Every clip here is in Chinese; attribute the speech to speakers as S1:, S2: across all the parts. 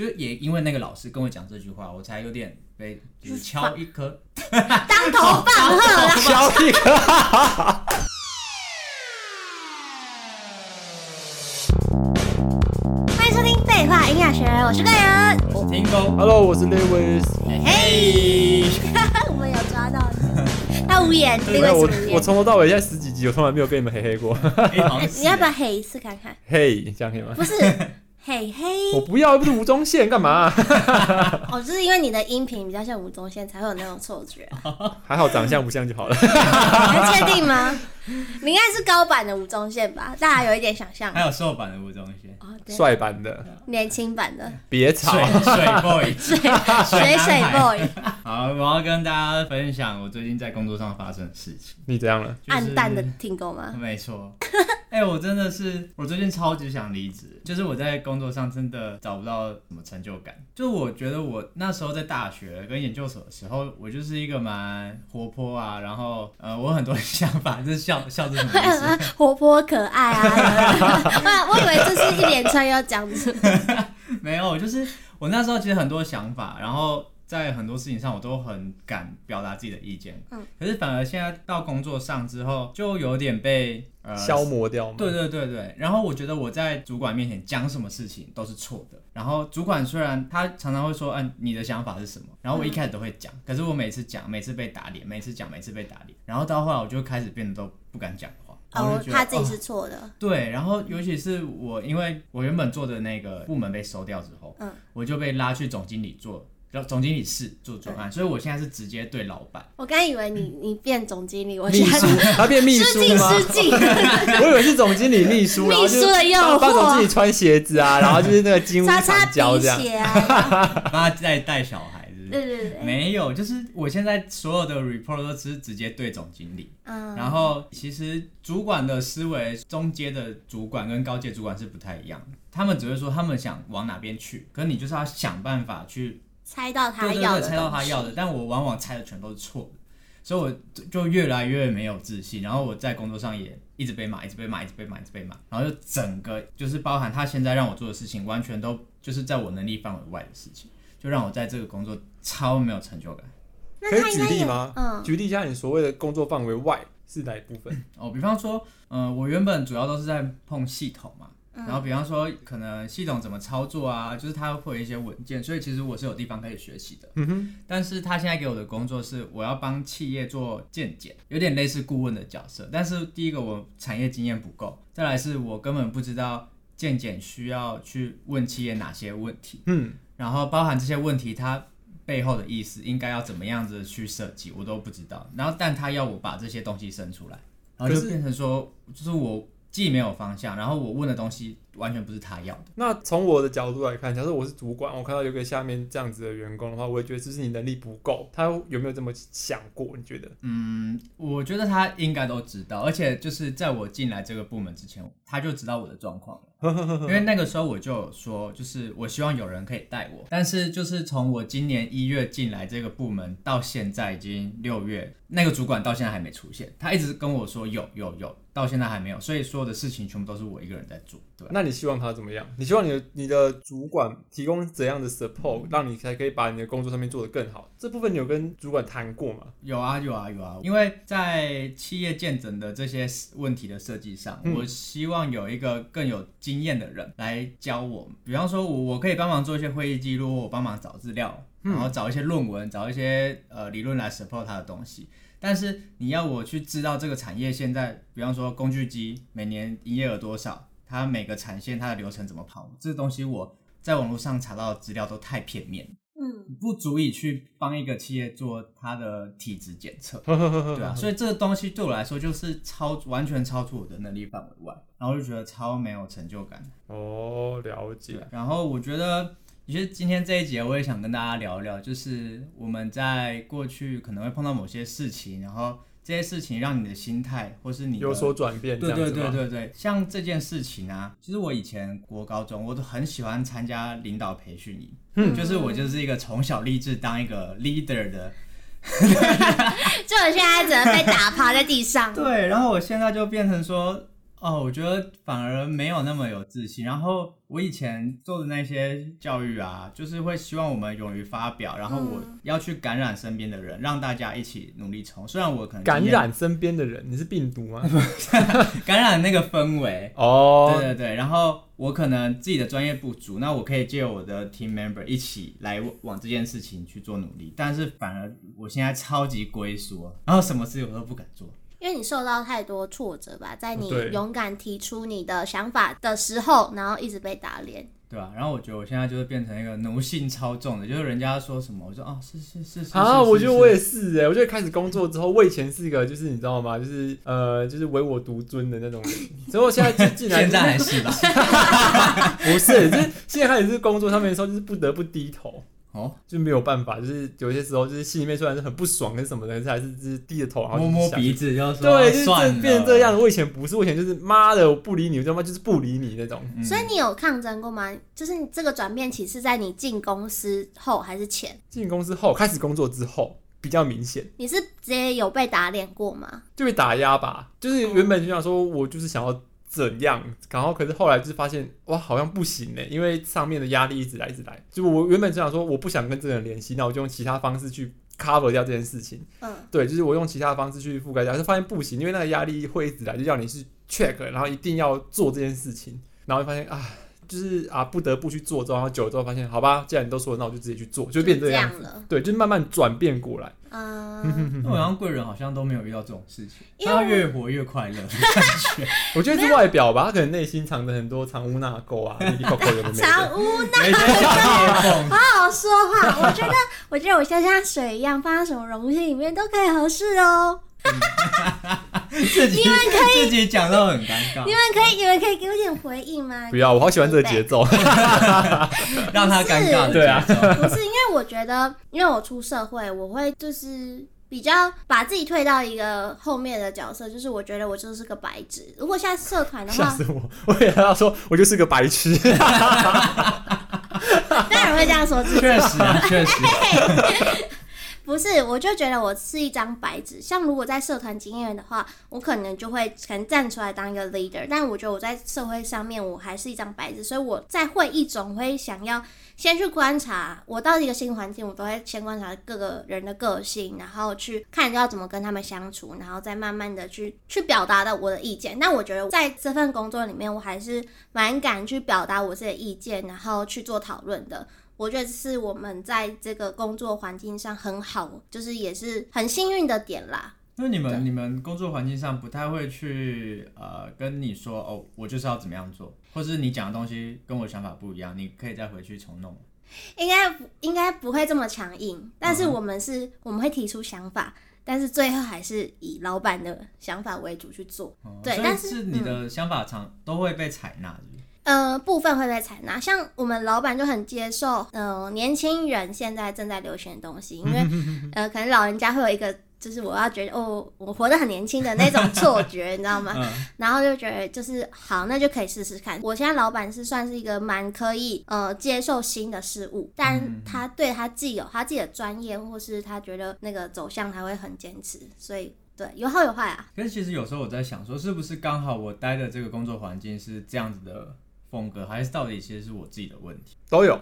S1: 就也因为那个老师跟我讲这句话，我才有点被就是敲一颗
S2: 当头棒喝，
S3: 敲一颗。
S2: 欢迎收听废话营养学，我是贵人，
S1: 我是听工
S3: ，Hello，我是 Lewis，
S1: 嘿，
S2: 我们有抓到你，他无言，
S3: 没有我我从头到尾现在十几集，我从来没有被你们嘿嘿过。
S2: 你要不要嘿一次看看？
S3: 嘿，这样可以吗？
S2: 不是。嘿嘿，
S3: 我不要，不是吴宗宪干嘛、啊？
S2: 哦，就是因为你的音频比较像吴宗宪，才会有那种错觉。
S3: 还好长相不像就好了。
S2: 你还确定吗？你应该是高版的吴宗宪吧？大家有一点想象。
S1: 还有瘦版的吴宗宪，
S3: 帅版的，
S2: 年轻版的。
S3: 别吵，
S1: 水水 boy，
S2: 水水水 boy。
S1: 好，我要跟大家分享我最近在工作上发生的事情。
S3: 你怎样了？
S2: 暗淡的听够吗？
S1: 没错。哎、欸，我真的是，我最近超级想离职，就是我在工作上真的找不到什么成就感。就我觉得我那时候在大学跟研究所的时候，我就是一个蛮活泼啊，然后呃，我很多 想法，就是笑笑是什么意思？
S2: 活泼可爱啊！我以为这是一连串要讲的。
S1: 没有，就是我那时候其实很多想法，然后。在很多事情上，我都很敢表达自己的意见。嗯，可是反而现在到工作上之后，就有点被呃
S3: 消磨掉。
S1: 对对对对。然后我觉得我在主管面前讲什么事情都是错的。然后主管虽然他常常会说，嗯，你的想法是什么？然后我一开始都会讲，可是我每次讲，每次被打脸，每次讲，每次被打脸。然后到后来，我就开始变得都不敢讲话。
S2: 哦，他自己是错的。
S1: 哦。对，然后尤其是我，因为我原本做的那个部门被收掉之后，嗯，我就被拉去总经理做。叫总经理是做专案，所以我现在是直接对老板。
S2: 我刚以为你你变总经理，我
S3: 秘书，他变秘书吗？
S2: 失敬失敬。
S3: 我以为是总经理秘书，
S2: 秘书的诱惑，
S3: 帮总经理穿鞋子啊，然后就是那个金屋藏娇这样，
S1: 帮他带带小孩，是不是？
S2: 对对对。
S1: 没有，就是我现在所有的 report 都是直接对总经理。嗯。然后其实主管的思维，中阶的主管跟高阶主管是不太一样的，他们只会说他们想往哪边去，可是你就是要想办法去。
S2: 猜到他要的，
S1: 对对对，猜到他要的，但我往往猜的全都是错的，所以我就越来越没有自信。然后我在工作上也一直被骂，一直被骂，一直被骂，一直被骂。然后就整个就是包含他现在让我做的事情，完全都就是在我能力范围外的事情，就让我在这个工作超没有成就感。
S3: 可以举例吗？嗯，举例一下你所谓的工作范围外是哪一部分？
S1: 哦，比方说，嗯、呃，我原本主要都是在碰系统嘛。然后，比方说，可能系统怎么操作啊，就是它会有一些文件，所以其实我是有地方可以学习的。嗯哼。但是他现在给我的工作是，我要帮企业做健检，有点类似顾问的角色。但是第一个，我产业经验不够；再来是我根本不知道健检需要去问企业哪些问题。嗯。然后包含这些问题，它背后的意思应该要怎么样子去设计，我都不知道。然后，但他要我把这些东西生出来，然后就变成说，就是我。既没有方向，然后我问的东西完全不是他要的。
S3: 那从我的角度来看，假设我是主管，我看到有个下面这样子的员工的话，我也觉得这是你能力不够。他有没有这么想过？你觉得？
S1: 嗯，我觉得他应该都知道，而且就是在我进来这个部门之前，他就知道我的状况了。因为那个时候我就有说，就是我希望有人可以带我，但是就是从我今年一月进来这个部门到现在已经六月，那个主管到现在还没出现，他一直跟我说有有有，到现在还没有，所以所有的事情全部都是我一个人在做。对，
S3: 那你希望他怎么样？你希望你的你的主管提供怎样的 support，让你才可以把你的工作上面做得更好？这部分你有跟主管谈过吗？
S1: 有啊有啊有啊，因为在企业建诊的这些问题的设计上，嗯、我希望有一个更有。经验的人来教我，比方说我我可以帮忙做一些会议记录，我帮忙找资料，然后找一些论文，找一些呃理论来 support 他的东西。但是你要我去知道这个产业现在，比方说工具机每年营业额多少，它每个产线它的流程怎么跑，这东西我在网络上查到的资料都太片面。嗯，不足以去帮一个企业做它的体质检测，对啊，所以这个东西对我来说就是超完全超出我的能力范围外，然后就觉得超没有成就感。
S3: 哦，了解。
S1: 然后我觉得，其实今天这一节我也想跟大家聊一聊，就是我们在过去可能会碰到某些事情，然后。这些事情让你的心态，或是你
S3: 有所转变，对
S1: 对对对对。像这件事情啊，其实我以前国高中我都很喜欢参加领导培训营，嗯，就是我就是一个从小立志当一个 leader 的，就
S2: 我现在只能被打趴在地上。
S1: 对，然后我现在就变成说，哦，我觉得反而没有那么有自信。然后我以前做的那些教育啊，就是会希望我们勇于发表，然后我要去感染身边的人，嗯、让大家一起努力冲。虽然我可能
S3: 感染身边的人，你是病毒吗？
S1: 感染那个氛围哦，对对对。然后我可能自己的专业不足，那我可以借我的 team member 一起来往这件事情去做努力。但是反而我现在超级龟缩，然后什么事我都不敢做。
S2: 因为你受到太多挫折吧，在你勇敢提出你的想法的时候，然后一直被打脸。
S1: 对啊，然后我觉得我现在就是变成一个奴性超重的，就是人家说什么，我说哦，是是是是
S3: 啊，我觉得我也是哎，我觉得开始工作之后，我以前是一个就是你知道吗？就是呃，就是唯我独尊的那种人，所以我现在进进来，
S1: 现在还是吧？
S3: 不是，就是现在开始是工作上面的时候，就是不得不低头。哦，就没有办法，就是有些时候，就是心里面虽然是很不爽跟什么的，但是还是就是低着头，然后
S1: 摸摸鼻子，就说
S3: 对，就是变成这样。我以前不是，我以前就是妈的，我不理你，我他妈就是不理你那种。
S2: 嗯、所以你有抗争过吗？就是你这个转变期是在你进公司后还是前？进
S3: 公司后，开始工作之后比较明显。
S2: 你是直接有被打脸过吗？
S3: 就被打压吧，就是原本就想说，我就是想要。怎样？然后可是后来就发现哇，好像不行呢，因为上面的压力一直来，一直来。就我原本就想说，我不想跟这个人联系，那我就用其他方式去 cover 掉这件事情。嗯，对，就是我用其他方式去覆盖掉，就发现不行，因为那个压力会一直来，就叫你去 check，然后一定要做这件事情，然后就发现啊。就是啊，不得不去做，之后然后久了之后发现，好吧，既然你都说了，那我就自己去做，就变这样。对，就慢慢转变过来。
S2: 嗯，
S1: 我好像贵人好像都没有遇到这种事情，他越活越快乐。
S3: 我觉得是外表吧，他可能内心藏着很多藏污纳垢啊，藏
S2: 污纳垢，好好说话。我觉得，我觉得我像像水一样，放在什么容器里面都可以合适哦。
S1: 自己你们可以自己讲到很尴尬。
S2: 你们可以，你们可以给我点回应吗？
S3: 不要，我好喜欢这个节奏，
S1: 让他尴尬。对啊，
S2: 不是因为我觉得，因为我出社会，我会就是比较把自己退到一个后面的角色，就是我觉得我就是个白纸。如果现在社团的话，
S3: 吓死我！我也要说，我就是个白痴。
S2: 当然会这样说，
S1: 确实啊，确实。
S2: 不是，我就觉得我是一张白纸。像如果在社团经验的话，我可能就会可能站出来当一个 leader。但我觉得我在社会上面，我还是一张白纸。所以我在会议中会想要先去观察，我到一个新环境，我都会先观察各个人的个性，然后去看要怎么跟他们相处，然后再慢慢的去去表达到我的意见。那我觉得在这份工作里面，我还是蛮敢去表达我自己的意见，然后去做讨论的。我觉得是我们在这个工作环境上很好，就是也是很幸运的点啦。
S1: 那你们你们工作环境上不太会去呃跟你说哦，我就是要怎么样做，或是你讲的东西跟我想法不一样，你可以再回去重弄。
S2: 应该应该不会这么强硬，但是我们是、嗯、我们会提出想法，但是最后还是以老板的想法为主去做。嗯、对，但是
S1: 你的想法常、嗯、都会被采纳。
S2: 呃，部分会被采纳，像我们老板就很接受，呃，年轻人现在正在流行的东西，因为 呃，可能老人家会有一个，就是我要觉得哦，我活得很年轻的那种错觉，你知道吗？嗯、然后就觉得就是好，那就可以试试看。我现在老板是算是一个蛮可以呃接受新的事物，但他对他既有他自己的专业，或是他觉得那个走向他会很坚持，所以对，有好有坏啊。
S1: 可是其实有时候我在想说，是不是刚好我待的这个工作环境是这样子的？风格还是到底其实是我自己的问题，
S3: 都有，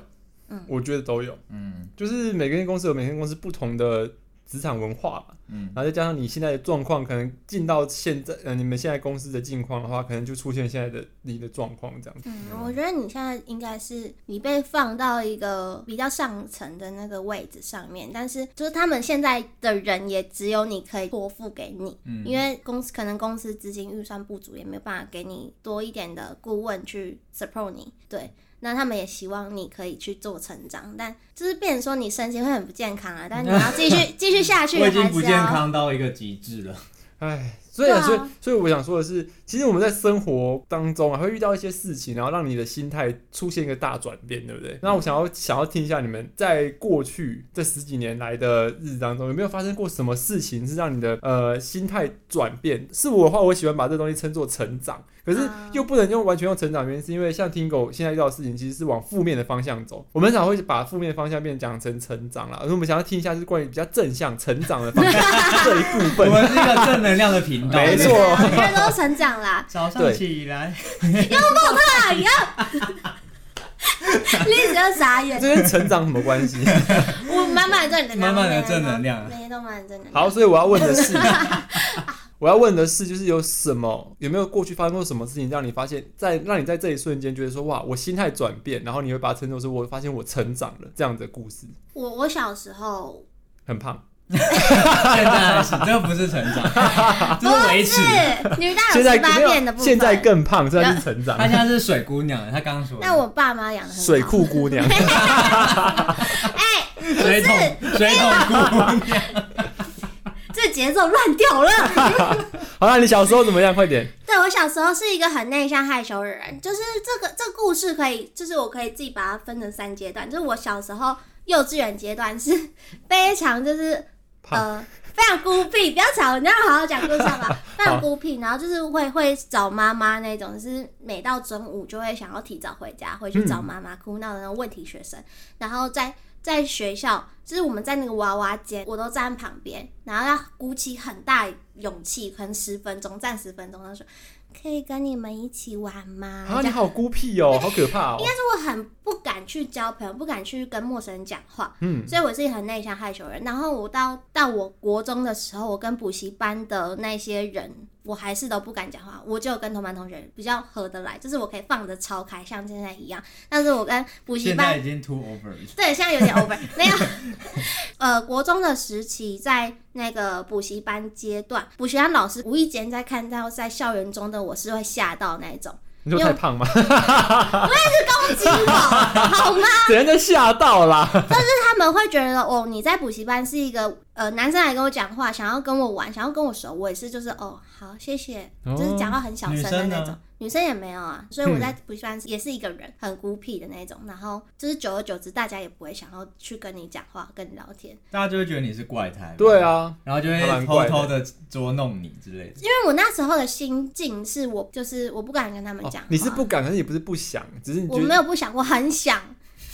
S3: 嗯，我觉得都有，嗯，就是每个间公司有每个间公司不同的职场文化嘛。嗯，然后再加上你现在的状况，可能进到现在，呃，你们现在公司的境况的话，可能就出现现在的你的状况这样子。
S2: 嗯，我觉得你现在应该是你被放到一个比较上层的那个位置上面，但是就是他们现在的人也只有你可以托付给你，嗯，因为公司可能公司资金预算不足，也没有办法给你多一点的顾问去 support 你，对。那他们也希望你可以去做成长，但就是变成说你身心会很不健康啊，但你要继续 继续下去，
S1: 我已经不健康到一个极致了，
S3: 唉。所以，所以，所以，我想说的是，其实我们在生活当中啊，会遇到一些事情，然后让你的心态出现一个大转变，对不对？那我想要想要听一下你们在过去这十几年来的日子当中，有没有发生过什么事情是让你的呃心态转变？是我的话，我喜欢把这东西称作成长，可是又不能用完全用成长，原因是因为像 Tingo 现在遇到的事情，其实是往负面的方向走。我们常会把负面方向变讲成成长了，而我们想要听一下，是关于比较正向成长的方向 这一部分。
S1: 我们是一个正能量的频
S3: 没错
S2: 我觉得都成长啦。
S1: 早上起来，
S2: 要抱他，要。你只要傻眼，
S3: 这跟成长什么关系？
S2: 我满满的正能量，
S1: 满满的正能量，
S2: 每天都满满正能量。
S3: 好，所以我要问的是，我要问的是，就是有什么，有没有过去发生过什么事情，让你发现，在让你在这一瞬间觉得说，哇，我心态转变，然后你会把它称作是，我发现我成长了这样的故事。
S2: 我我小时候
S3: 很胖。
S1: 现在是，这不是成长，这是维持。
S2: 女大有十八变的部分，
S3: 现在更胖，这是成长。
S1: 她现在是水姑娘，她刚刚说。
S2: 那我爸妈养的
S3: 水库姑娘。
S2: 哎，
S1: 水桶水桶姑娘，
S2: 这节奏乱掉了。
S3: 好了，你小时候怎么样？快点。
S2: 对，我小时候是一个很内向害羞的人，就是这个这个故事可以，就是我可以自己把它分成三阶段，就是我小时候幼稚园阶段是非常就是。呃，非常孤僻，不要吵，你要好好讲故事吧。非常孤僻，然后就是会会找妈妈那种，就是每到中午就会想要提早回家，回去找妈妈哭闹的那种问题学生。嗯、然后在在学校，就是我们在那个娃娃间，我都站旁边，然后要鼓起很大勇气，可能十分钟站十分钟，他说。可以跟你们一起玩吗？
S3: 啊，你好孤僻哦，好可怕哦！
S2: 应该是我很不敢去交朋友，不敢去跟陌生人讲话，
S3: 嗯，
S2: 所以我是一个很内向害羞人。然后我到到我国中的时候，我跟补习班的那些人。我还是都不敢讲话，我就跟同班同学比较合得来，就是我可以放得超开，像现在一样。但是我跟补习班
S1: 现在已经 too over，
S2: 对，现在有点 over，没有。呃，国中的时期，在那个补习班阶段，补习班老师无意间在看到在校园中的我是会吓到那种。
S3: 你说太胖吗？
S2: 我也是攻击我，好吗？
S3: 别人都吓到啦。
S2: 但是他们会觉得哦，你在补习班是一个。呃，男生来跟我讲话，想要跟我玩，想要跟我熟，我也是，就是哦，好，谢谢，哦、就是讲话很小声的那种。女生，女生也没有啊，所以我在补习班也是一个人，嗯、很孤僻的那种。然后就是久而久之，大家也不会想要去跟你讲话、跟你聊天，
S1: 大家就会觉得你是怪胎。
S3: 对啊，
S1: 然后就会偷偷的捉弄你之类的。
S2: 因为我那时候的心境是我就是我不敢跟他们讲。
S3: 你是不敢，可是你不是不想，只是你
S2: 我没有不想，我很想。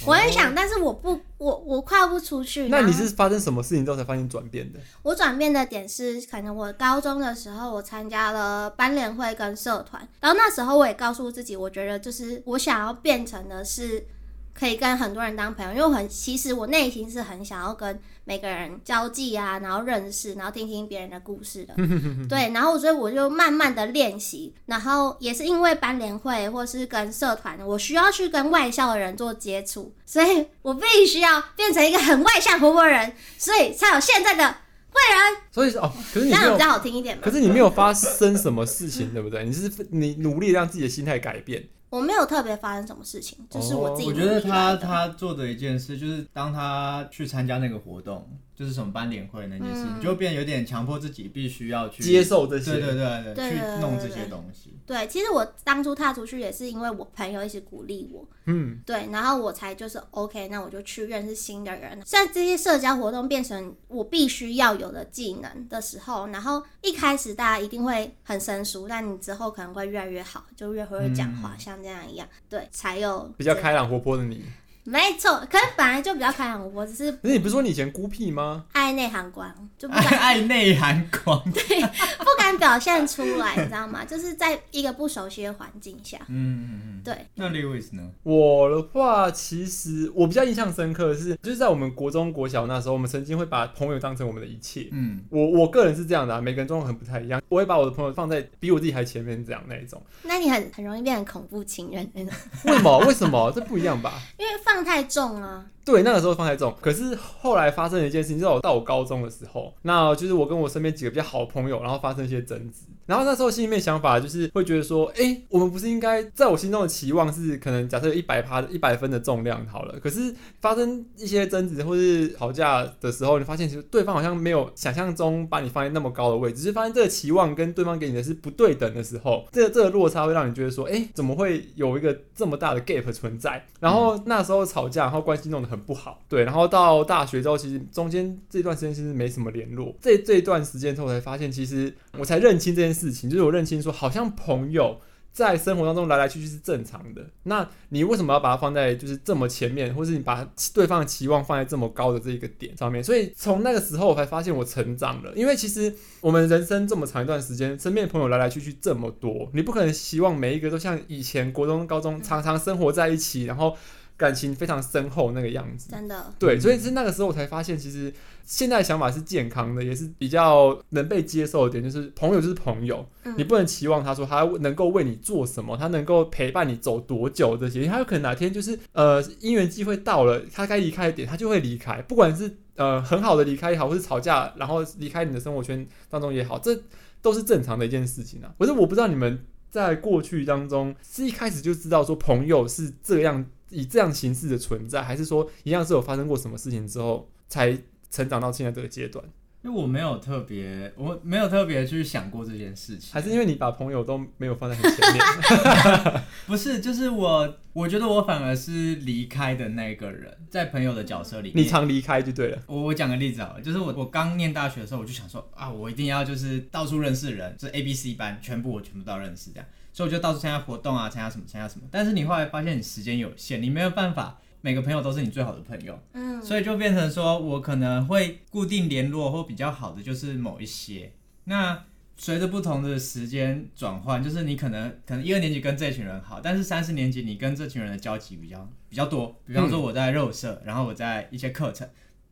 S2: 我很想，但是我不，我我跨不出去。
S3: 那你是发生什么事情之后才发现转变的？
S2: 我转变的点是，可能我高中的时候，我参加了班联会跟社团，然后那时候我也告诉自己，我觉得就是我想要变成的是。可以跟很多人当朋友，因为我很其实我内心是很想要跟每个人交际啊，然后认识，然后听听别人的故事的。对，然后所以我就慢慢的练习，然后也是因为班联会或是跟社团，我需要去跟外校的人做接触，所以我必须要变成一个很外向活泼人，所以才有现在的贵人。所以
S3: 哦，可是你这样
S2: 比较好听一点嘛。
S3: 可是你没有发生什么事情，对不对？你是你努力让自己的心态改变。
S2: 我没有特别发生什么事情，就是我自己。
S1: 我觉得他他做的一件事，就是当他去参加那个活动。就是什么斑点会那件事，你、嗯、就变有点强迫自己必须要去
S3: 接受这些，
S1: 对对对对，去弄这些东西。
S2: 对，其实我当初踏出去也是因为我朋友一直鼓励我，
S3: 嗯，
S2: 对，然后我才就是 OK，那我就去认识新的人。像这些社交活动变成我必须要有的技能的时候，然后一开始大家一定会很生疏，但你之后可能会越来越好，就越会会讲话，嗯、像这样一样，对，才有
S3: 比较开朗活泼的你。
S2: 没错，可是本来就比较开朗，我只是。可是
S3: 你不是说你以前孤僻吗？
S2: 爱内涵光，就不敢
S1: 爱内涵光，
S2: 对，不敢表现出来，你知道吗？就是在一个不熟悉的环境下。
S1: 嗯嗯嗯。
S2: 对。
S1: 那 Lewis 呢？
S3: 我的话，其实我比较印象深刻的是，就是在我们国中、国小那时候，我们曾经会把朋友当成我们的一切。
S1: 嗯。
S3: 我我个人是这样的啊，每个人状况很不太一样。我会把我的朋友放在比我自己还前面这样那一种。
S2: 那你很很容易变成恐怖情人那种。
S3: 为什么？为什么？这不一样吧？
S2: 因为放太重了。
S3: 对，那个时候放太重。可是后来发生了一件事情，就是我到我高中的时候，那就是我跟我身边几个比较好的朋友，然后发生一些争执。然后那时候心里面想法就是会觉得说，哎，我们不是应该在我心中的期望是可能假设有一百趴一百分的重量好了。可是发生一些争执或是吵架的时候，你发现其实对方好像没有想象中把你放在那么高的位置，只是发现这个期望跟对方给你的是不对等的时候，这个这个落差会让你觉得说，哎，怎么会有一个这么大的 gap 存在？然后那时候吵架，然后关系弄得很很不好，对。然后到大学之后，其实中间这段时间其实没什么联络。这这段时间之后才发现，其实我才认清这件事情，就是我认清说，好像朋友在生活当中来来去去是正常的，那你为什么要把它放在就是这么前面，或是你把对方的期望放在这么高的这一个点上面？所以从那个时候我才发现我成长了，因为其实我们人生这么长一段时间，身边朋友来来去去这么多，你不可能希望每一个都像以前国中、高中常常生活在一起，然后。感情非常深厚那个样子，
S2: 真的
S3: 对，所以是那个时候我才发现，其实现在的想法是健康的，也是比较能被接受的点，就是朋友就是朋友，嗯、你不能期望他说他能够为你做什么，他能够陪伴你走多久这些，他有可能哪天就是呃因缘机会到了，他该离开的点，他就会离开，不管是呃很好的离开也好，或是吵架然后离开你的生活圈当中也好，这都是正常的一件事情啊。可是我不知道你们在过去当中是一开始就知道说朋友是这样。以这样形式的存在，还是说一样是有发生过什么事情之后才成长到现在这个阶段？
S1: 因为我没有特别，我没有特别去想过这件事情，
S3: 还是因为你把朋友都没有放在很前面？
S1: 不是，就是我，我觉得我反而是离开的那个人，在朋友的角色里面，
S3: 你常离开就对了。
S1: 我我讲个例子好了，就是我我刚念大学的时候，我就想说啊，我一定要就是到处认识人，就是 A B C 班全部我全部都要认识这样。所以我就到处参加活动啊，参加什么参加什么。但是你后来发现你时间有限，你没有办法每个朋友都是你最好的朋友，嗯，所以就变成说我可能会固定联络或比较好的就是某一些。那随着不同的时间转换，就是你可能可能一二年级跟这群人好，但是三四年级你跟这群人的交集比较比较多。比方说我在肉社，然后我在一些课程，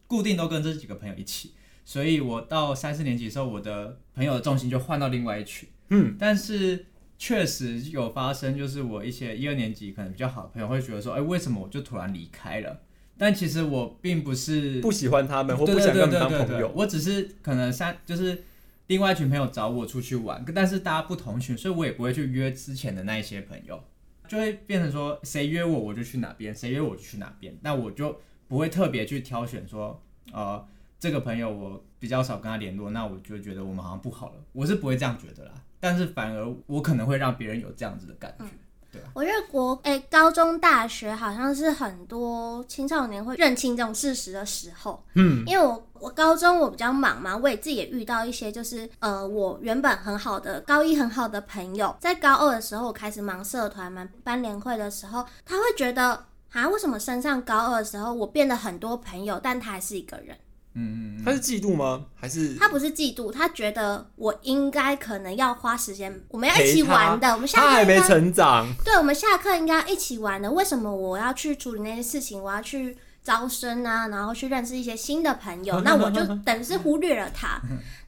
S1: 固定都跟这几个朋友一起，所以我到三四年级的时候，我的朋友的重心就换到另外一群，嗯，但是。确实有发生，就是我一些一二年级可能比较好的朋友会觉得说，哎，为什么我就突然离开了？但其实我并不是
S3: 不喜欢他们，或不想跟他们当朋友，
S1: 我只是可能三就是另外一群朋友找我出去玩，但是大家不同群，所以我也不会去约之前的那一些朋友，就会变成说谁约我我就去哪边，谁约我就去哪边，那我就不会特别去挑选说，呃，这个朋友我比较少跟他联络，那我就觉得我们好像不好了，我是不会这样觉得啦。但是反而我可能会让别人有这样子的感觉，嗯、对吧？
S2: 我觉得国诶、欸，高中、大学好像是很多青少年会认清这种事实的时候。嗯，因为我我高中我比较忙嘛，我也自己也遇到一些就是呃，我原本很好的高一很好的朋友，在高二的时候我开始忙社团嘛，班联会的时候，他会觉得啊，为什么升上高二的时候我变得很多朋友，但他还是一个人？
S3: 嗯嗯，他是嫉妒吗？还是
S2: 他不是嫉妒？他觉得我应该可能要花时间，我们要一起玩的。我们下课
S3: 他还没成长，
S2: 对，我们下课应该要一起玩的。为什么我要去处理那些事情？我要去招生啊，然后去认识一些新的朋友，那我就等于是忽略了他，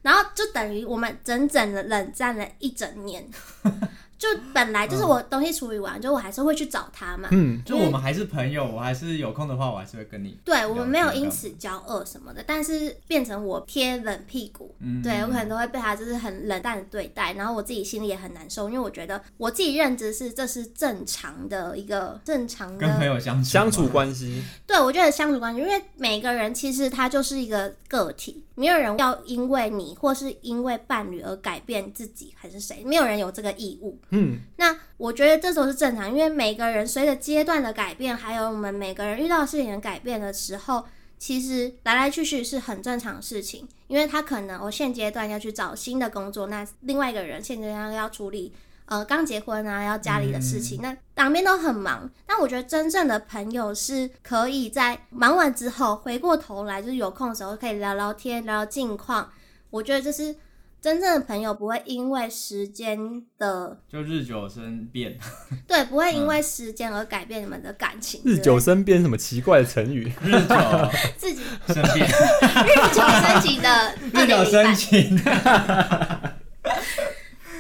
S2: 然后就等于我们整整的冷战了一整年。就本来就是我东西处理完，嗯、就我还是会去找他嘛。
S1: 嗯，就我们还是朋友，我还是有空的话，我还是会跟你。
S2: 对，我们没有因此交恶什么的，但是变成我贴冷屁股。嗯，对我可能都会被他就是很冷淡的对待，然后我自己心里也很难受，因为我觉得我自己认知是这是正常的一个正常的
S1: 跟朋友相处
S3: 相处关系。
S2: 对，我觉得相处关系，因为每个人其实他就是一个个体，没有人要因为你或是因为伴侣而改变自己，还是谁？没有人有这个义务。嗯，那我觉得这时候是正常，因为每个人随着阶段的改变，还有我们每个人遇到的事情的改变的时候，其实来来去去是很正常的事情。因为他可能我现阶段要去找新的工作，那另外一个人现阶段要处理呃刚结婚啊要家里的事情，嗯、那两边都很忙。但我觉得真正的朋友是可以在忙完之后回过头来，就是有空的时候可以聊聊天，聊聊近况。我觉得这是。真正的朋友不会因为时间的
S1: 就日久生变，
S2: 对，不会因为时间而改变你们的感情。
S3: 日久生变什么奇怪的成语？
S1: 日久
S2: 自己
S1: 生变，
S2: 日久生情的
S1: 日久生情。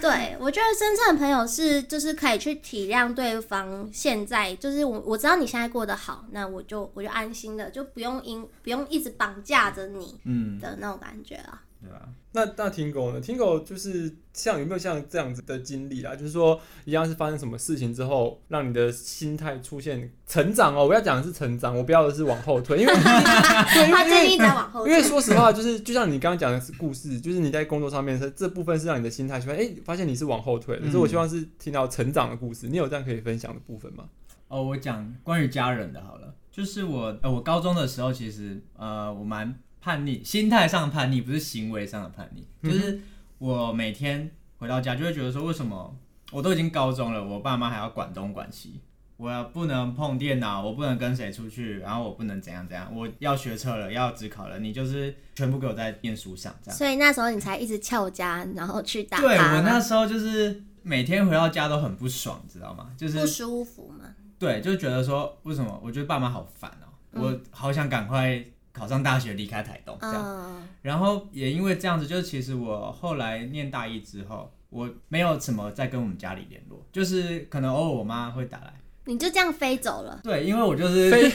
S2: 对，我觉得真正的朋友是就是可以去体谅对方现在，就是我我知道你现在过得好，那我就我就安心的，就不用因不用一直绑架着你，嗯的那种感觉啊。
S1: 对吧？
S3: 那那听狗呢？听狗就是像有没有像这样子的经历啊？就是说一样是发生什么事情之后，让你的心态出现成长哦。我要讲的是成长，我不要的是往后退，因为
S2: 对，因为建议在往后退。
S3: 因为说实话，就是就像你刚刚讲的是故事，就是你在工作上面是这部分是让你的心态出现，哎，发现你是往后退了。可是我希望是听到成长的故事。你有这样可以分享的部分吗？
S1: 哦，我讲关于家人的好了，就是我呃，我高中的时候其实呃，我蛮。叛逆，心态上叛逆，不是行为上的叛逆。就是我每天回到家就会觉得说，为什么我都已经高中了，我爸妈还要管东管西。我要不能碰电脑，我不能跟谁出去，然后我不能怎样怎样。我要学车了，要指考了，你就是全部给我在念书上这样。
S2: 所以那时候你才一直翘家，然后去打。
S1: 对，我那时候就是每天回到家都很不爽，知道吗？就是
S2: 不舒服嘛。
S1: 对，就觉得说为什么？我觉得爸妈好烦哦、喔，嗯、我好想赶快考上大学，离开台东这样。嗯、然后也因为这样子，就是其实我后来念大一之后，我没有什么再跟我们家里联络，就是可能偶尔我妈会打来。
S2: 你就这样飞走了？
S1: 对，因为我就是
S3: 飞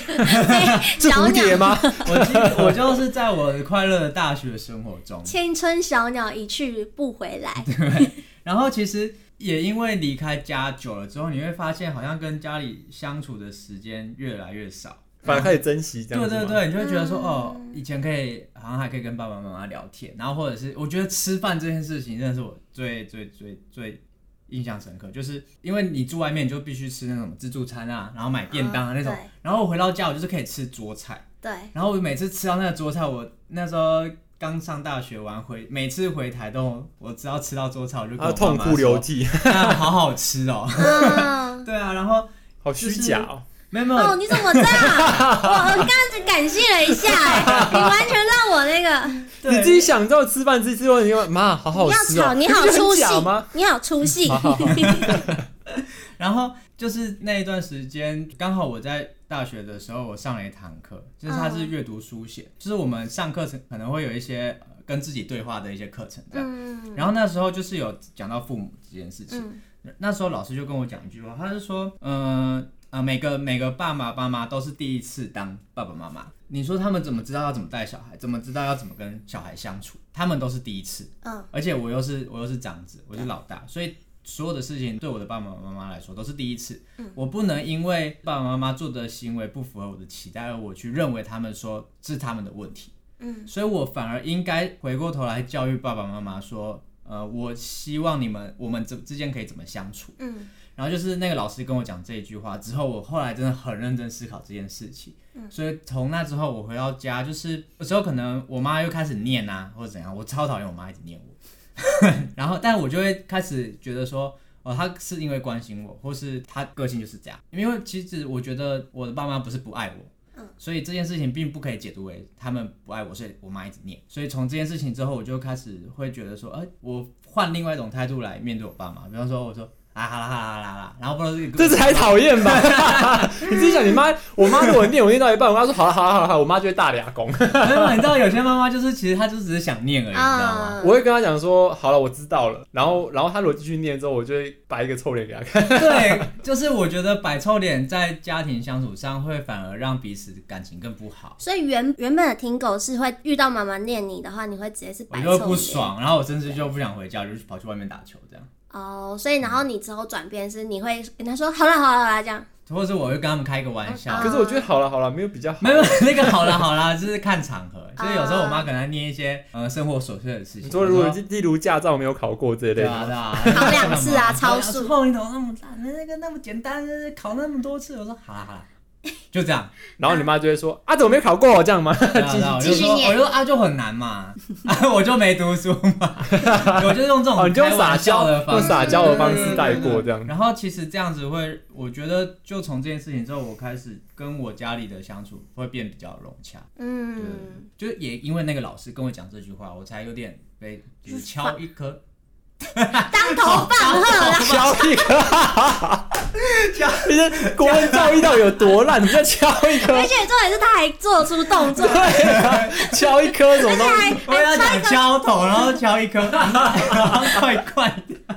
S3: 小鸟 吗？
S1: 我我就是在我快乐的大学生活中，
S2: 青春小鸟一去不回来。
S1: 对，然后其实也因为离开家久了之后，你会发现好像跟家里相处的时间越来越少，
S3: 反而开始珍惜这样。
S1: 对对对，你就会觉得说，哦，以前可以好像还可以跟爸爸妈妈聊天，然后或者是我觉得吃饭这件事情，真的是我最最最最。印象深刻，就是因为你住外面，你就必须吃那种自助餐啊，然后买便当啊那种。嗯、然后我回到家，我就是可以吃桌菜。
S2: 对。
S1: 然后我每次吃到那个桌菜，我那时候刚上大学完回，每次回台东，我只要吃到桌菜，我就跟我痛哭流涕，好好吃哦。嗯、对啊，然后
S3: 好虚假哦。
S1: 没有没有
S2: 哦，你怎么这样？我刚刚只感谢了一下，哎，你完全让我那
S3: 个，你自己想到吃饭之后，你说妈，好好吃哦，
S2: 你 好出戏吗？你好出戏。
S1: 然后就是那一段时间，刚好我在大学的时候，我上了一堂课，就是它是阅读书写，嗯、就是我们上课程可能会有一些跟自己对话的一些课程这样。嗯、然后那时候就是有讲到父母这件事情，嗯、那时候老师就跟我讲一句话，他是说，嗯、呃。啊、呃，每个每个爸爸妈妈都是第一次当爸爸妈妈。你说他们怎么知道要怎么带小孩？怎么知道要怎么跟小孩相处？他们都是第一次。嗯。而且我又是我又是长子，我是老大，所以所有的事情对我的爸爸妈妈来说都是第一次。嗯。我不能因为爸爸妈妈做的行为不符合我的期待，而我去认为他们说是他们的问题。嗯。所以我反而应该回过头来教育爸爸妈妈说，呃，我希望你们我们之之间可以怎么相处。嗯。然后就是那个老师跟我讲这一句话之后，我后来真的很认真思考这件事情。嗯，所以从那之后，我回到家，就是有时候可能我妈又开始念啊，或者怎样，我超讨厌我妈一直念我。然后，但我就会开始觉得说，哦，她是因为关心我，或是她个性就是这样。因为其实我觉得我的爸妈不是不爱我，嗯，所以这件事情并不可以解读为他们不爱我，所以我妈一直念。所以从这件事情之后，我就开始会觉得说，哎，我换另外一种态度来面对我爸妈。比方说，我说。啊好啦好啦好啦，然后不知道这个，
S3: 这才讨厌吧？你自己想，你妈，我妈如果念我念到一半，我妈说好了好了好了好，我妈就会大俩攻。
S1: 你知道有些妈妈就是其实她就只是想念而已，你知道吗？
S3: 我会跟她讲说好了，我知道了。然后然后她如果继续念之后，我就会摆一个臭脸给她看。
S1: 对，就是我觉得摆臭脸在家庭相处上会反而让彼此感情更不好。
S2: 所以原原本的听狗是会遇到妈妈念你的话，你会直接是摆臭脸，
S1: 我就不爽，然后我甚至就不想回家，就跑去外面打球这样。
S2: 哦，oh, 所以然后你之后转变是你会跟他说好了好了好了这样，
S1: 或者是我会跟他们开一个玩笑。
S3: 可是我觉得好了好了没有比较好，
S1: 没有 那个好了好了，就是看场合。所以有时候我妈可能念一些呃生活琐碎的事情，你
S3: 说如果例如驾照没有考过这类的，
S1: 对啊对啊，
S2: 考两次啊，超速，
S1: 后面头那么大，那个那么简单，考那么多次，我说好了好了。就这样，
S3: 然后你妈就会说：“啊，怎么没考过？这样吗？”
S1: 继续念，我就说：“啊，就很难嘛，我就没读书嘛。”我就用这种，
S3: 你就撒娇的方式，撒娇的方式带过这样。
S1: 然后其实这样子会，我觉得就从这件事情之后，我开始跟我家里的相处会变比较融洽。嗯，对，就也因为那个老师跟我讲这句话，我才有点被就是敲一颗。
S2: 当头棒喝，
S3: 敲一颗，敲，你的国文造诣到底有多烂？你再敲一颗，
S2: 而且重点是他还做出动作，
S3: 对，敲一颗什么东西？
S1: 我要讲敲头，然后敲一颗，然 后快快的，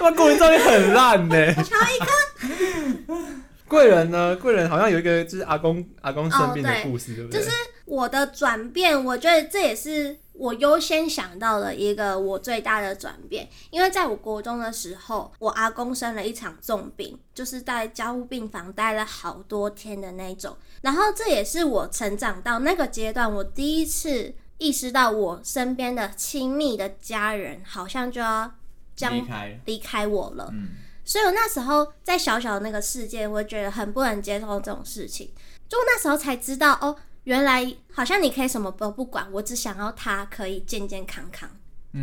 S3: 那国文造诣很烂呢。
S2: 敲一颗，
S3: 贵人呢？贵人好像有一个就是阿公阿公生病的故事，对不对？
S2: 就是我的转变，我觉得这也是。我优先想到了一个我最大的转变，因为在我国中的时候，我阿公生了一场重病，就是在加护病房待了好多天的那种。然后这也是我成长到那个阶段，我第一次意识到我身边的亲密的家人好像就要将离开我了。嗯，所以我那时候在小小的那个世界，我觉得很不能接受这种事情。就那时候才知道哦。原来好像你可以什么都不管，我只想要他可以健健康康，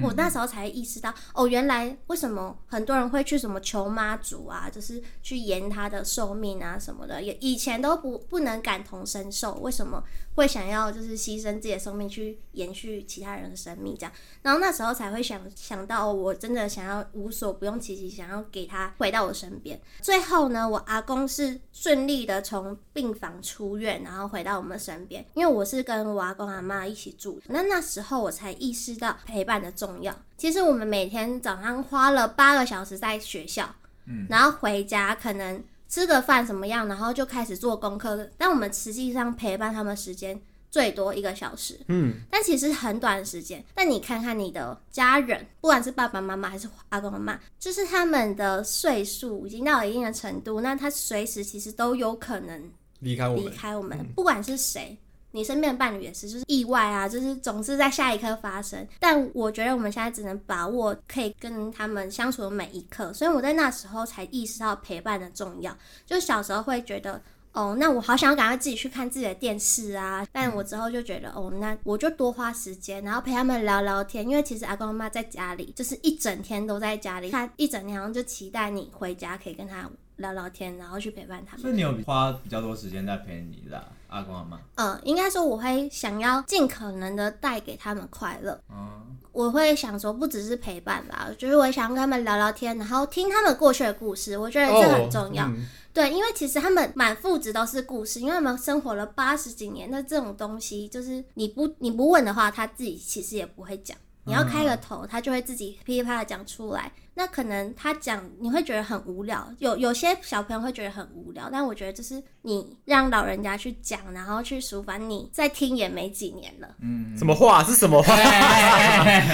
S2: 我那时候才意识到，哦，原来为什么很多人会去什么求妈祖啊，就是去延他的寿命啊什么的，也以前都不不能感同身受，为什么会想要就是牺牲自己的生命去延续其他人的生命这样，然后那时候才会想想到，我真的想要无所不用其极，想要给他回到我身边。最后呢，我阿公是顺利的从病房出院，然后回到我们身边，因为我是跟我阿公阿妈一起住，那那时候我才意识到陪伴的重要。其实我们每天早上花了八个小时在学校，嗯，然后回家可能吃个饭怎么样，然后就开始做功课。但我们实际上陪伴他们时间最多一个小时，嗯，但其实很短的时间。但你看看你的家人，不管是爸爸妈妈还是阿公阿妈，就是他们的岁数已经到了一定的程度，那他随时其实都有可能离开我们，离开我们，不管是谁。你身边的伴侣也是，就是意外啊，就是总是在下一刻发生。但我觉得我们现在只能把握可以跟他们相处的每一刻，所以我在那时候才意识到陪伴的重要。就小时候会觉得，哦，那我好想要赶快自己去看自己的电视啊。但我之后就觉得，哦，那我就多花时间，然后陪他们聊聊天。因为其实阿公阿妈在家里，就是一整天都在家里，他一整天好像就期待你回家可以跟他聊聊天，然后去陪伴他们。
S1: 所以你有花比较多时间在陪你的阿公阿妈？
S2: 嗯，应该说我会想要尽可能的带给他们快乐。嗯，我会想说不只是陪伴吧，就是我想跟他们聊聊天，然后听他们过去的故事。我觉得这很重要。哦嗯、对，因为其实他们满腹子都是故事，因为他们生活了八十几年，那这种东西就是你不你不问的话，他自己其实也不会讲。你要开个头，他就会自己噼里啪啦讲出来。那可能他讲你会觉得很无聊，有有些小朋友会觉得很无聊，但我觉得就是你让老人家去讲，然后去抒发，你再听也没几年了。
S3: 嗯，什么话是什么话？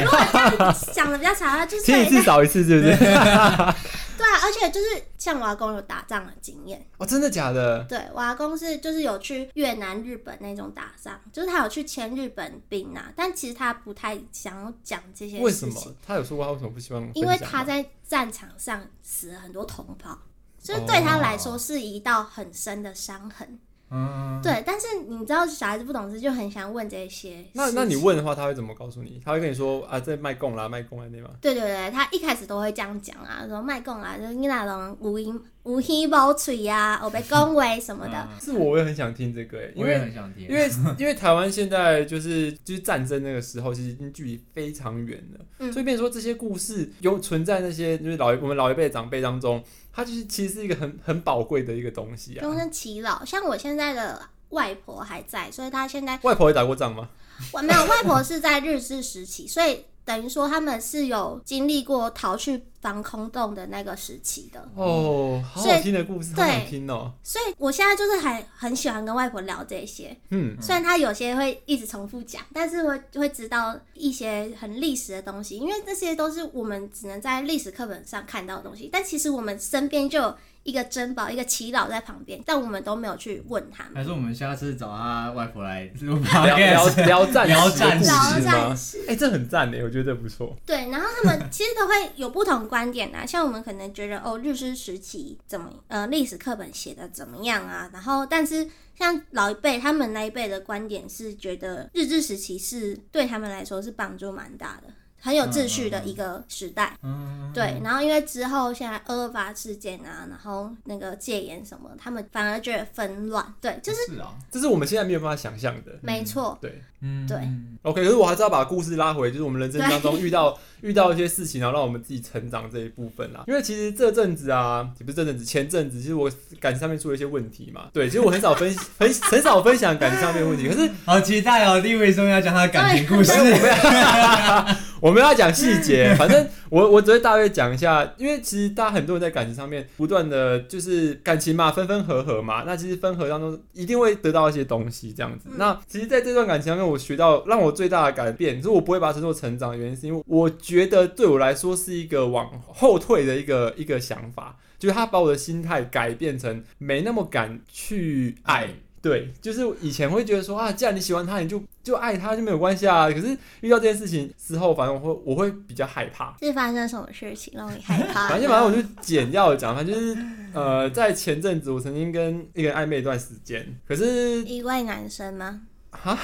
S2: 如果讲的比较长，就是
S3: 听一次少一次，是不是？
S2: 对啊，而且就是像我阿公有打仗的经验
S3: 哦，真的假的？
S2: 对，我阿公是就是有去越南、日本那种打仗，就是他有去签日本兵啊，但其实他不太想要讲这些事情。
S3: 为什么？他有说过他为什么不希望？
S2: 因为他在战场上死了很多同胞，所以对他来说是一道很深的伤痕。嗯，对，但是你知道小孩子不懂事，就很想问这些。
S3: 那那你问的话，他会怎么告诉你？他会跟你说啊，这卖贡啦，卖贡啊，对吗？
S2: 对对对，他一开始都会这样讲啊，说卖贡啊，就是你那种无音无耳无嘴呀，我被恭维什么的。
S3: 是我也很想听这个诶，
S1: 我也很想听，
S3: 因为因为台湾现在就是就是战争那个时候，其实已经距离非常远了，嗯、所以变成说这些故事有存在那些就是老我们老一辈长辈当中。它就是其实是一个很很宝贵的一个东西啊，
S2: 终身祈老。像我现在的外婆还在，所以她现在
S3: 外婆也打过仗吗？
S2: 我没有，外婆是在日治时期，所以。等于说他们是有经历过逃去防空洞的那个时期的
S3: 哦，好好听的故事，好好听哦。
S2: 所以我现在就是还很喜欢跟外婆聊这些，嗯，虽然他有些会一直重复讲，但是会会知道一些很历史的东西，因为这些都是我们只能在历史课本上看到的东西，但其实我们身边就有。一个珍宝，一个祈祷在旁边，但我们都没有去问他们。
S1: 还是我们下次找他外婆来聊
S3: 聊聊战聊战
S2: 士
S3: 士哎、欸，这很赞哎，我觉得这不错。
S2: 对，然后他们其实都会有不同观点啊，像我们可能觉得哦，日治时期怎么呃历史课本写的怎么样啊？然后但是像老一辈他们那一辈的观点是觉得日治时期是对他们来说是帮助蛮大的。很有秩序的一个时代，嗯、对。然后因为之后现在二二八事件啊，然后那个戒严什么，他们反而觉得纷乱，对，就是，
S3: 是啊，这是我们现在没有办法想象的。
S2: 没错，
S3: 对，
S2: 嗯，对。
S3: OK，可是我还是要把故事拉回，就是我们人生当中遇到遇到一些事情，然后让我们自己成长这一部分啦。因为其实这阵子啊，也不是这阵子，前阵子其实我感情上面出了一些问题嘛。对，其实我很少分很 很少分享感情上面的问题，可是
S1: 好期待哦，立伟说要讲他的感情故事。
S3: 我们要讲细节，反正我我只会大约讲一下，因为其实大家很多人在感情上面不断的就是感情嘛，分分合合嘛，那其实分合当中一定会得到一些东西这样子。那其实在这段感情上面，我学到让我最大的改变，就是我不会把它称作成长的原因，是因为我觉得对我来说是一个往后退的一个一个想法，就是他把我的心态改变成没那么敢去爱。对，就是以前会觉得说啊，既然你喜欢他，你就就爱他就没有关系啊。可是遇到这件事情之后，反正我会我会比较害怕。
S2: 是发生什么事情让你害怕？
S3: 反正反正我就简要的讲，反正就是呃，在前阵子我曾经跟一个人暧昧一段时间，可是
S2: 一位男生吗？
S3: 哈，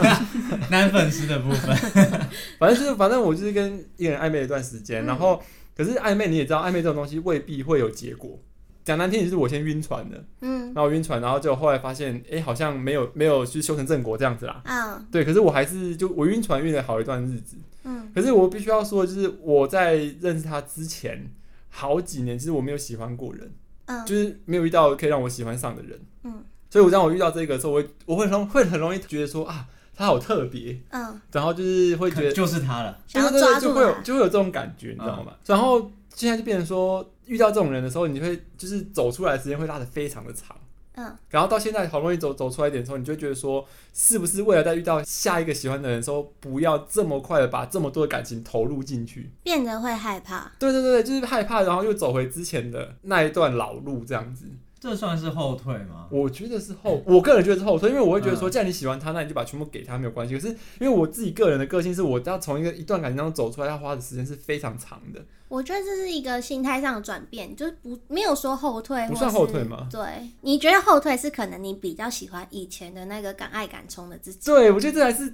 S1: 男粉丝的部分，
S3: 反正就是反正我就是跟一个人暧昧一段时间，嗯、然后可是暧昧你也知道，暧昧这种东西未必会有结果。讲难听，就是我先晕船的，嗯，然后晕船，然后就后来发现，哎、欸，好像没有没有去修成正果这样子啦，嗯，对，可是我还是就我晕船晕了好一段日子，嗯，可是我必须要说，就是我在认识他之前好几年，其实我没有喜欢过人，嗯，就是没有遇到可以让我喜欢上的人，嗯，所以我当我遇到这个时候，我我会很会很容易觉得说啊，他好特别，嗯，然后就是会觉得
S1: 就是他了，
S3: 对对对，就会有就会有这种感觉，你知道吗？嗯、然后。现在就变成说，遇到这种人的时候，你会就是走出来的时间会拉的非常的长，嗯，然后到现在好不容易走走出来一点的时候，你就会觉得说，是不是未来在遇到下一个喜欢的人的时候，不要这么快的把这么多的感情投入进去，
S2: 变得会害怕。
S3: 对对对，就是害怕，然后又走回之前的那一段老路，这样子。
S1: 这算是后退吗？
S3: 我觉得是后，我个人觉得是后退，因为我会觉得说，既然你喜欢他，那你就把全部给他没有关系。可是因为我自己个人的个性是，我要从一个一段感情当中走出来，要花的时间是非常长的。
S2: 我觉得这是一个心态上的转变，就是不没有说后退，
S3: 不算后退吗？
S2: 对，你觉得后退是可能你比较喜欢以前的那个敢爱敢冲的自己？
S3: 对，我觉得这还是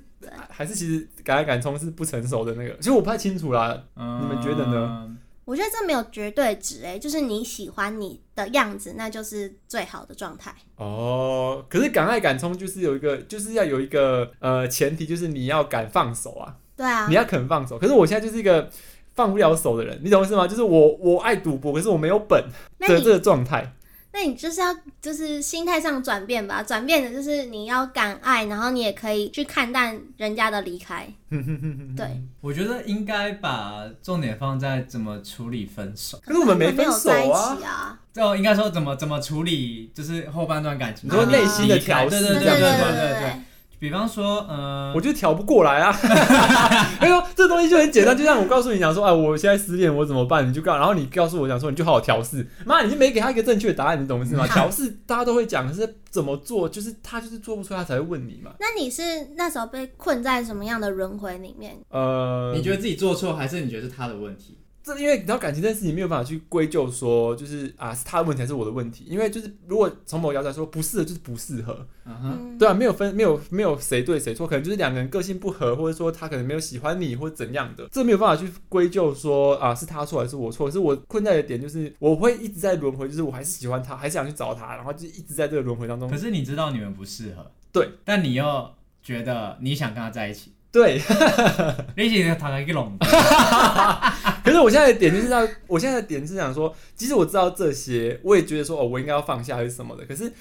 S3: 还是其实敢爱敢冲是不成熟的那个，其实我不太清楚啦，嗯、你们觉得呢？
S2: 我觉得这没有绝对值诶，就是你喜欢你的样子，那就是最好的状态。
S3: 哦，可是敢爱敢冲就是有一个，就是要有一个呃前提，就是你要敢放手啊。
S2: 对啊，
S3: 你要肯放手。可是我现在就是一个放不了手的人，你懂我意思吗？就是我我爱赌博，可是我没有本的这个状态。
S2: 那你就是要就是心态上转变吧，转变的就是你要敢爱，然后你也可以去看淡人家的离开。对，
S1: 我觉得应该把重点放在怎么处理分手。
S3: 可是我们没分手
S2: 啊，
S1: 就应该说怎么怎么处理，就是后半段感情，
S3: 你说内心的调试，
S1: 对对对对对对对。比方说，呃，
S3: 我就调不过来啊。哎呦，这东西就很简单，就像我告诉你讲说，哎，我现在失恋，我怎么办？你就告，然后你告诉我讲说，你就好好调试。妈，你就没给他一个正确的答案，你懂是吗？调试大家都会讲，可是怎么做，就是他就是做不出来，他才会问你嘛。
S2: 那你是那时候被困在什么样的轮回里面？
S1: 呃，你觉得自己做错，还是你觉得是他的问题？
S3: 这因为你知道感情这件事情没有办法去归咎说，就是啊是他的问题还是我的问题？因为就是如果从某个角度来说不适合就是不适合，嗯哼，对啊，没有分没有没有谁对谁错，可能就是两个人个性不合，或者说他可能没有喜欢你或者怎样的，这没有办法去归咎说啊是他错还是我错。可是我困在的点就是我会一直在轮回，就是我还是喜欢他，还是想去找他，然后就一直在这个轮回当中。
S1: 可是你知道你们不适合，
S3: 对，
S1: 但你又觉得你想跟他在一起。
S3: 对，
S1: 你是躺在一个笼。
S3: 可是我现在的点就是要，我现在的点是想说，即使我知道这些，我也觉得说，哦，我应该要放下还是什么的。可是，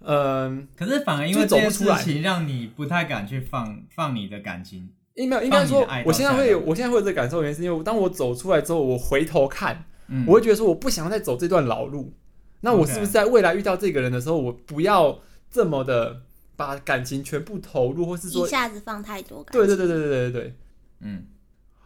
S3: 嗯，
S1: 可是反而因为这件事情，让你不太敢去放放你的感情。
S3: 应该应该说，我现在会有，我现在会有这个感受，原因是因为当我走出来之后，我回头看，嗯、我会觉得说，我不想要再走这段老路。那我是不是在未来遇到这个人的时候，我不要这么的。把感情全部投入，或是说
S2: 一下子放太多感
S3: 情。对对对对对对对，嗯，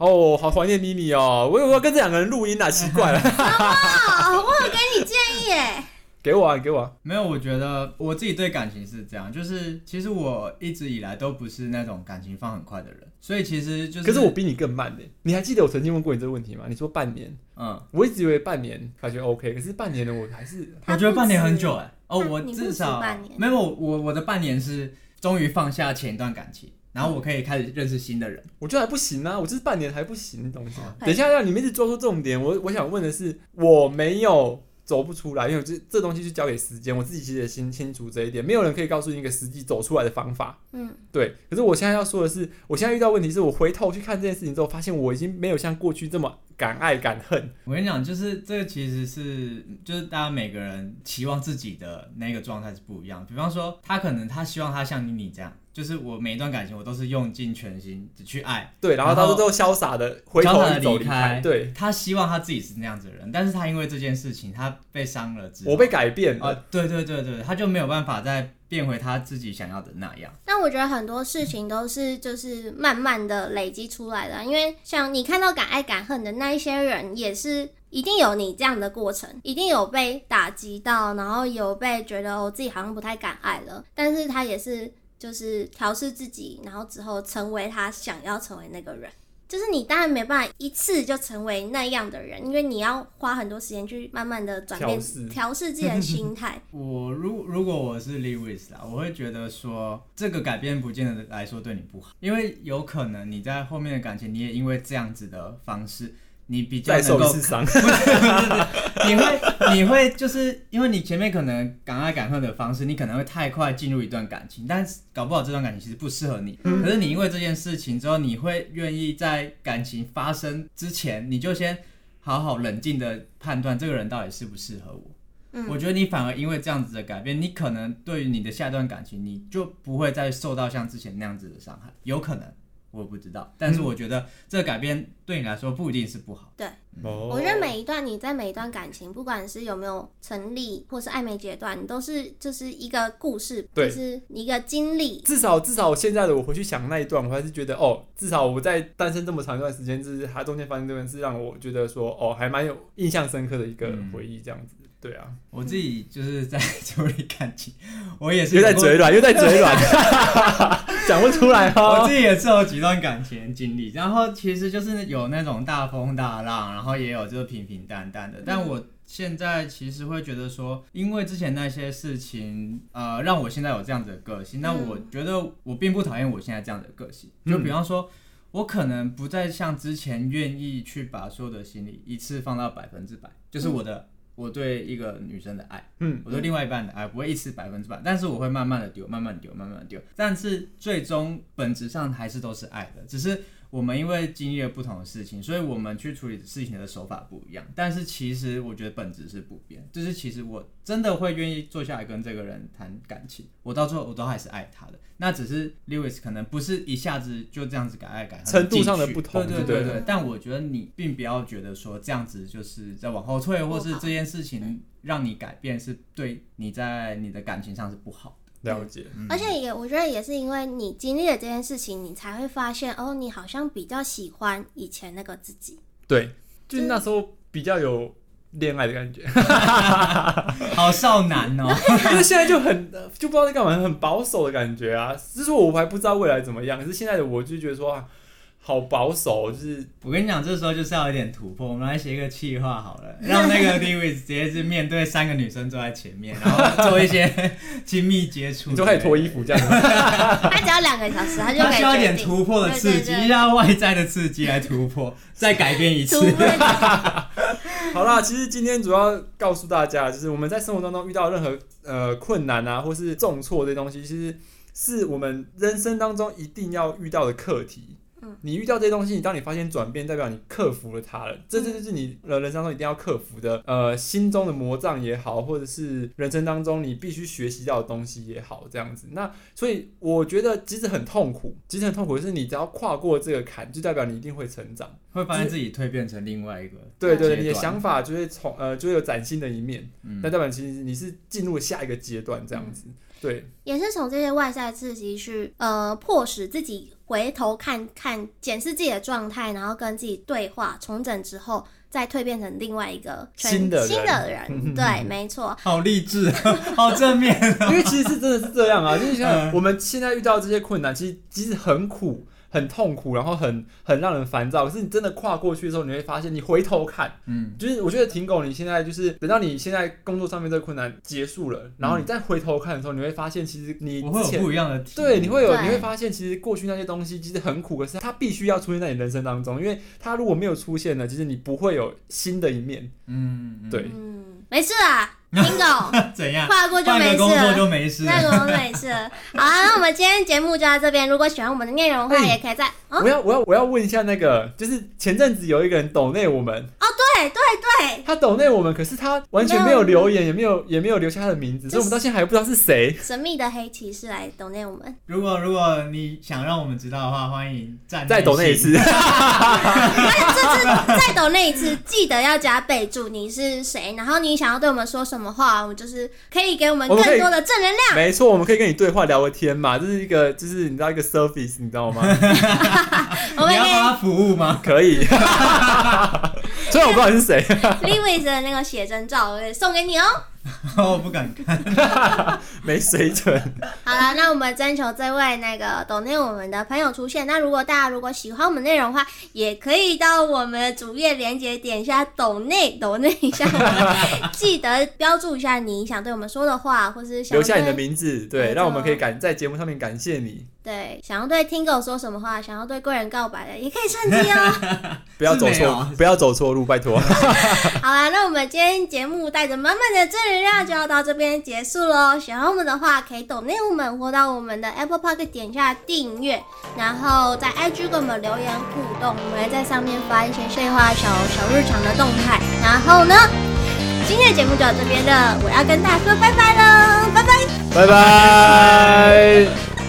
S3: 哦，好怀念妮妮哦，我有没有跟这两个人录音啊？奇怪了，
S2: 哦，我有给你建议耶。
S3: 给我啊，给我啊！
S1: 没有，我觉得我自己对感情是这样，就是其实我一直以来都不是那种感情放很快的人，所以其实就是。
S3: 可是我比你更慢的。你还记得我曾经问过你这个问题吗？你说半年，嗯，我一直以为半年感觉 OK，可是半年的我还是，
S1: 我觉得半年很久哎。哦，我至少没有我我的半年是终于放下前一段感情，然后我可以开始认识新的人。
S3: 我觉得还不行啊，我这是半年还不行，你懂吗？等一下让你们一直抓住重点，我我想问的是，我没有。走不出来，因为这这东西就交给时间。我自己其实也心清楚这一点，没有人可以告诉你一个实际走出来的方法。嗯，对。可是我现在要说的是，我现在遇到问题是我回头去看这件事情之后，发现我已经没有像过去这么敢爱敢恨。
S1: 我跟你讲，就是这个其实是就是大家每个人期望自己的那个状态是不一样。比方说，他可能他希望他像你你这样。就是我每一段感情，我都是用尽全心只去爱，
S3: 对，然后他都潇洒的回头走离开，对，
S1: 他希望他自己是那样子的人，但是他因为这件事情，他被伤了之后，
S3: 我被改变了，
S1: 呃，对对对对，他就没有办法再变回他自己想要的那样。
S2: 但我觉得很多事情都是就是慢慢的累积出来的，因为像你看到敢爱敢恨的那一些人，也是一定有你这样的过程，一定有被打击到，然后有被觉得我自己好像不太敢爱了，但是他也是。就是调试自己，然后之后成为他想要成为那个人，就是你当然没办法一次就成为那样的人，因为你要花很多时间去慢慢的转变调试自己的心态。
S1: 我如如果我是 Lewis 啊，我会觉得说这个改变不见得来说对你不好，因为有可能你在后面的感情，你也因为这样子的方式。你比较能够，不 是不是，你会你会就是因为你前面可能敢爱敢恨的方式，你可能会太快进入一段感情，但是搞不好这段感情其实不适合你。可是你因为这件事情之后，你会愿意在感情发生之前，你就先好好冷静的判断这个人到底适不适合我。我觉得你反而因为这样子的改变，你可能对于你的下一段感情，你就不会再受到像之前那样子的伤害，有可能。我不知道，但是我觉得这个改变对你来说不一定是不好。
S2: 对，我觉得每一段你在每一段感情，不管是有没有成立或是暧昧阶段，你都是就是一个故事，就是一个经历。
S3: 至少至少我现在的我回去想那一段，我还是觉得哦，至少我在单身这么长一段时间，就是它中间发生这件事，让我觉得说哦，还蛮有印象深刻的一个回忆，这样子。对啊，
S1: 我自己就是在处理感情，我也是
S3: 又在嘴软，又在嘴软，讲不出来哦。
S1: 我自己也是有几段感情经历，然后其实就是有那种大风大浪，然后也有就是平平淡淡的。但我现在其实会觉得说，因为之前那些事情，呃，让我现在有这样子的个性。那我觉得我并不讨厌我现在这样的个性。就比方说，我可能不再像之前愿意去把所有的心力一次放到百分之百，就是我的。我对一个女生的爱，嗯，我对另外一半的爱不会一次百分之百，但是我会慢慢的丢，慢慢丢，慢慢丢，但是最终本质上还是都是爱的，只是。我们因为经历了不同的事情，所以我们去处理事情的手法不一样。但是其实我觉得本质是不变，就是其实我真的会愿意坐下来跟这个人谈感情，我到最后我都还是爱他的。那只是 Liwis 可能不是一下子就这样子改爱改恨，
S3: 程度上的不同。
S1: 对对对对。但我觉得你并不要觉得说这样子就是在往后退，或是这件事情让你改变是对你在你的感情上是不好。
S3: 了解，
S2: 而且也我觉得也是因为你经历了这件事情，你才会发现哦，你好像比较喜欢以前那个自己。
S3: 对，就是那时候比较有恋爱的感觉，
S1: 好少男哦。
S3: 因为现在就很就不知道在干嘛，很保守的感觉啊。就是我还不知道未来怎么样，可是现在的我就觉得说啊。好保守，就是
S1: 我跟你讲，这时候就是要有点突破。我们来写一个企划好了，让那个 Liwis 直接是面对三个女生坐在前面，然后做一些 亲密接触，
S3: 你就可以脱衣服这样子。
S2: 他只要两个小时，他就可以。
S1: 他需要一点突破的刺激，要外在的刺激来突破，再改变一次。
S3: 好啦，其实今天主要告诉大家，就是我们在生活当中遇到任何呃困难啊，或是重挫这些东西，其实是我们人生当中一定要遇到的课题。你遇到这些东西，你当你发现转变，代表你克服了它了。这这就是你呃人生中一定要克服的，呃，心中的魔障也好，或者是人生当中你必须学习到的东西也好，这样子。那所以我觉得，即使很痛苦，即使很痛苦，就是你只要跨过这个坎，就代表你一定会成长，
S1: 会发现自己蜕变成另外一个。
S3: 对，对对，你的想法就会从呃就会有崭新的一面。嗯，那代表其实你是进入了下一个阶段，这样子。嗯对，
S2: 也是从这些外在刺激去呃迫使自己回头看看检视自己的状态，然后跟自己对话重整之后，再蜕变成另外一个
S3: 新的
S2: 新的人。对，没错。
S1: 好励志，好正面。
S3: 因为其实是真的是这样啊，就是像我们现在遇到这些困难，其实其实很苦。很痛苦，然后很很让人烦躁。可是你真的跨过去的时候，你会发现，你回头看，嗯，就是我觉得挺狗，你现在就是等到你现在工作上面这个困难结束了，然后你再回头看的时候，你会发现，其实你
S1: 会有不一样的体验。
S3: 对，你会有，你会发现，其实过去那些东西其实很苦，可是它必须要出现在你人生当中，因为它如果没有出现呢，其实你不会有新的一面。嗯，对，
S2: 嗯，没事啊。Tingo，
S1: 怎样？
S2: 跨过就没事了，
S1: 就没事了，
S2: 换个没事了。好啊，那我们今天节目就到这边。如果喜欢我们的内容的话，也可以在……
S3: 我要我要我要问一下那个，就是前阵子有一个人抖内我们
S2: 哦，对对对，
S3: 他抖内我们，可是他完全没有留言，也没有也没有留下他的名字，所以我们到现在还不知道是谁。
S2: 神秘的黑骑士来抖内我们。
S1: 如果如果你想让我们知道的话，欢迎再
S3: 再抖内一次。
S2: 而且这次再抖内一次，记得要加备注你是谁，然后你想要对我们说什么话，我们就是。可以给我们更多的正能量。
S3: 没错，我们可以跟你对话聊个天嘛，这是一个，就是你知道一个 service，你知道吗？
S2: 我们
S1: 你要帮他服务吗？
S3: 可以。所以我不知道是谁。
S2: Liwis 的那个写真照，送给你哦。
S1: 我不敢看，
S3: 没水准。
S2: 好了，那我们征求这位那个懂内我们的朋友出现。那如果大家如果喜欢我们内容的话，也可以到我们的主页连接点一下懂内懂内一下，记得标注一下你想对我们说的话，或是想
S3: 留下你的名字，
S2: 对，
S3: 让我们可以感在节目上面感谢你。
S2: 对，想要对听狗说什么话，想要对贵人告白的，也可以趁机哦。
S3: 不要走错，不要走错路，拜托。
S2: 好啦，那我们今天节目带着满满的正能量就要到这边结束喽。喜欢我们的话，可以懂内我们，或到我们的 Apple Park 点下订阅，然后在 IG 跟我们留言互动，我们会在上面发一些碎花小小日常的动态。然后呢，今天的节目就到这边了，我要跟大家说拜拜了，拜拜，
S3: 拜拜。